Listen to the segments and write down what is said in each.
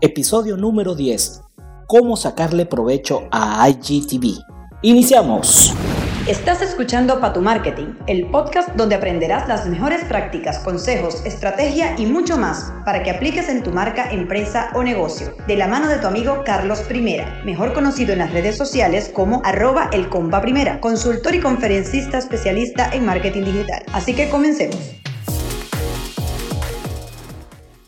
episodio número 10. Cómo sacarle provecho a IGTV. Iniciamos. Estás escuchando Pa' tu Marketing, el podcast donde aprenderás las mejores prácticas, consejos, estrategia y mucho más para que apliques en tu marca, empresa o negocio. De la mano de tu amigo Carlos Primera, mejor conocido en las redes sociales como arroba el primera, consultor y conferencista especialista en marketing digital. Así que comencemos.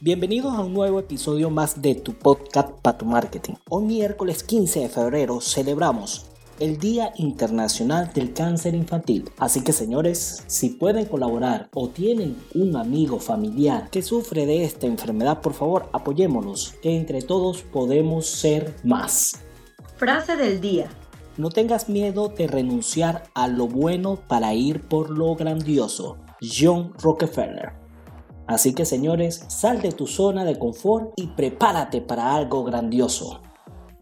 Bienvenidos a un nuevo episodio más de tu podcast Pa' tu Marketing. Hoy miércoles 15 de febrero celebramos el Día Internacional del Cáncer Infantil. Así que señores, si pueden colaborar o tienen un amigo familiar que sufre de esta enfermedad, por favor apoyémonos, que entre todos podemos ser más. Frase del día. No tengas miedo de renunciar a lo bueno para ir por lo grandioso. John Rockefeller. Así que señores, sal de tu zona de confort y prepárate para algo grandioso.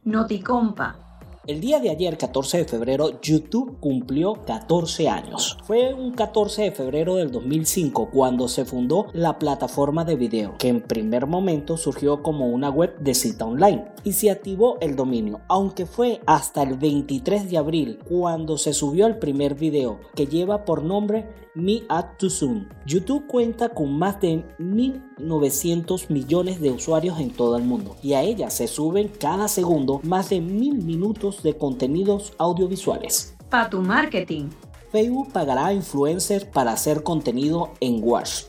Noticompa. El día de ayer, 14 de febrero, YouTube cumplió 14 años. Fue un 14 de febrero del 2005 cuando se fundó la plataforma de video, que en primer momento surgió como una web de cita online y se activó el dominio, aunque fue hasta el 23 de abril cuando se subió el primer video que lleva por nombre Me at Too Soon. YouTube cuenta con más de 1.900 millones de usuarios en todo el mundo y a ella se suben cada segundo más de mil minutos de contenidos audiovisuales. Pa' tu marketing. Facebook pagará a influencers para hacer contenido en Watch.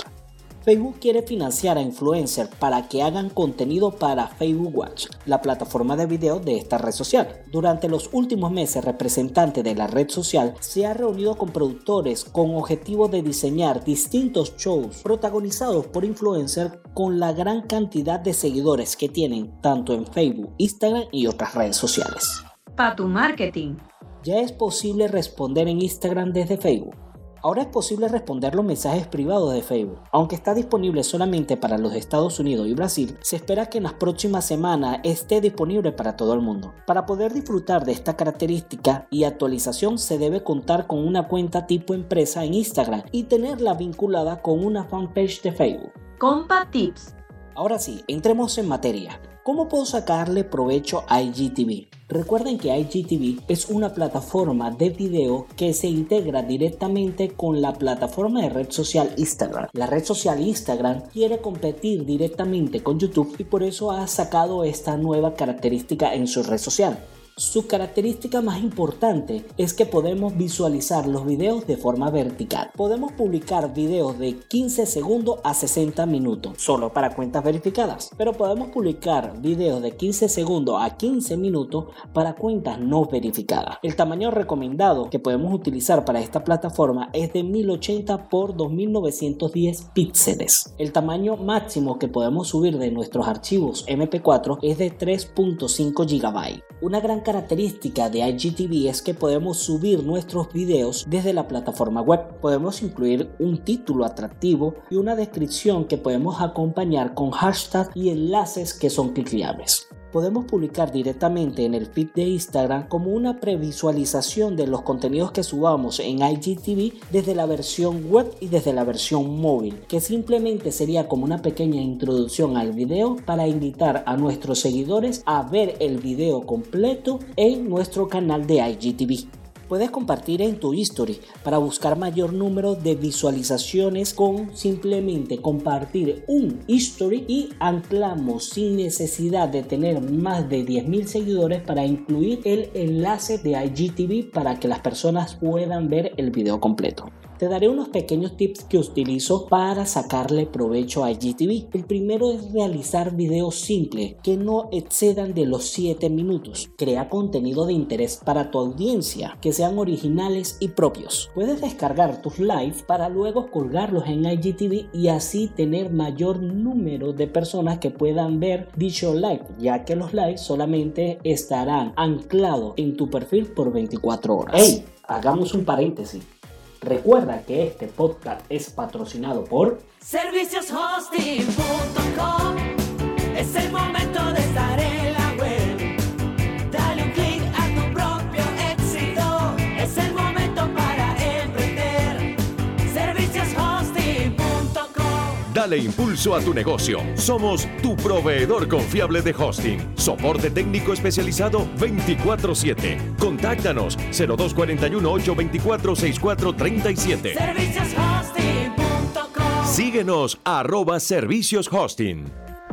Facebook quiere financiar a influencers para que hagan contenido para Facebook Watch, la plataforma de video de esta red social. Durante los últimos meses, representantes de la red social se ha reunido con productores con objetivo de diseñar distintos shows protagonizados por influencers con la gran cantidad de seguidores que tienen tanto en Facebook, Instagram y otras redes sociales. Pa' tu marketing. Ya es posible responder en Instagram desde Facebook. Ahora es posible responder los mensajes privados de Facebook. Aunque está disponible solamente para los Estados Unidos y Brasil, se espera que en las próximas semanas esté disponible para todo el mundo. Para poder disfrutar de esta característica y actualización se debe contar con una cuenta tipo empresa en Instagram y tenerla vinculada con una fanpage de Facebook. Compa Tips. Ahora sí, entremos en materia. ¿Cómo puedo sacarle provecho a IGTV? Recuerden que IGTV es una plataforma de video que se integra directamente con la plataforma de red social Instagram. La red social Instagram quiere competir directamente con YouTube y por eso ha sacado esta nueva característica en su red social. Su característica más importante es que podemos visualizar los videos de forma vertical. Podemos publicar videos de 15 segundos a 60 minutos, solo para cuentas verificadas. Pero podemos publicar videos de 15 segundos a 15 minutos para cuentas no verificadas. El tamaño recomendado que podemos utilizar para esta plataforma es de 1080 x 2910 píxeles. El tamaño máximo que podemos subir de nuestros archivos MP4 es de 3.5 GB. Una gran característica de IGTV es que podemos subir nuestros videos desde la plataforma web. Podemos incluir un título atractivo y una descripción que podemos acompañar con hashtags y enlaces que son cliqueables podemos publicar directamente en el feed de Instagram como una previsualización de los contenidos que subamos en IGTV desde la versión web y desde la versión móvil, que simplemente sería como una pequeña introducción al video para invitar a nuestros seguidores a ver el video completo en nuestro canal de IGTV puedes compartir en tu history para buscar mayor número de visualizaciones con simplemente compartir un history y anclamos sin necesidad de tener más de 10.000 seguidores para incluir el enlace de IGTV para que las personas puedan ver el video completo te daré unos pequeños tips que utilizo para sacarle provecho a IGTV. El primero es realizar videos simples que no excedan de los 7 minutos. Crea contenido de interés para tu audiencia, que sean originales y propios. Puedes descargar tus lives para luego colgarlos en IGTV y así tener mayor número de personas que puedan ver dicho live, ya que los lives solamente estarán anclados en tu perfil por 24 horas. ¡Hey! Hagamos un paréntesis. Recuerda que este podcast es patrocinado por servicioshosting.com. Es el momento de Dale impulso a tu negocio. Somos tu proveedor confiable de hosting. Soporte técnico especializado 24/7. Contáctanos 0241 824 6437. Servicioshosting.com Síguenos arroba servicios hosting.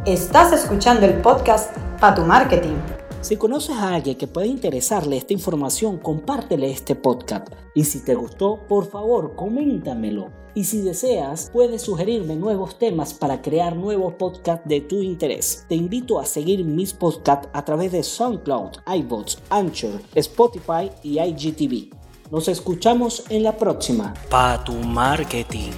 Estás escuchando el podcast Pa' tu Marketing. Si conoces a alguien que puede interesarle esta información, compártele este podcast. Y si te gustó, por favor, coméntamelo. Y si deseas, puedes sugerirme nuevos temas para crear nuevos podcasts de tu interés. Te invito a seguir mis podcasts a través de SoundCloud, iBots, Anchor, Spotify y IGTV. Nos escuchamos en la próxima. Pa' tu marketing.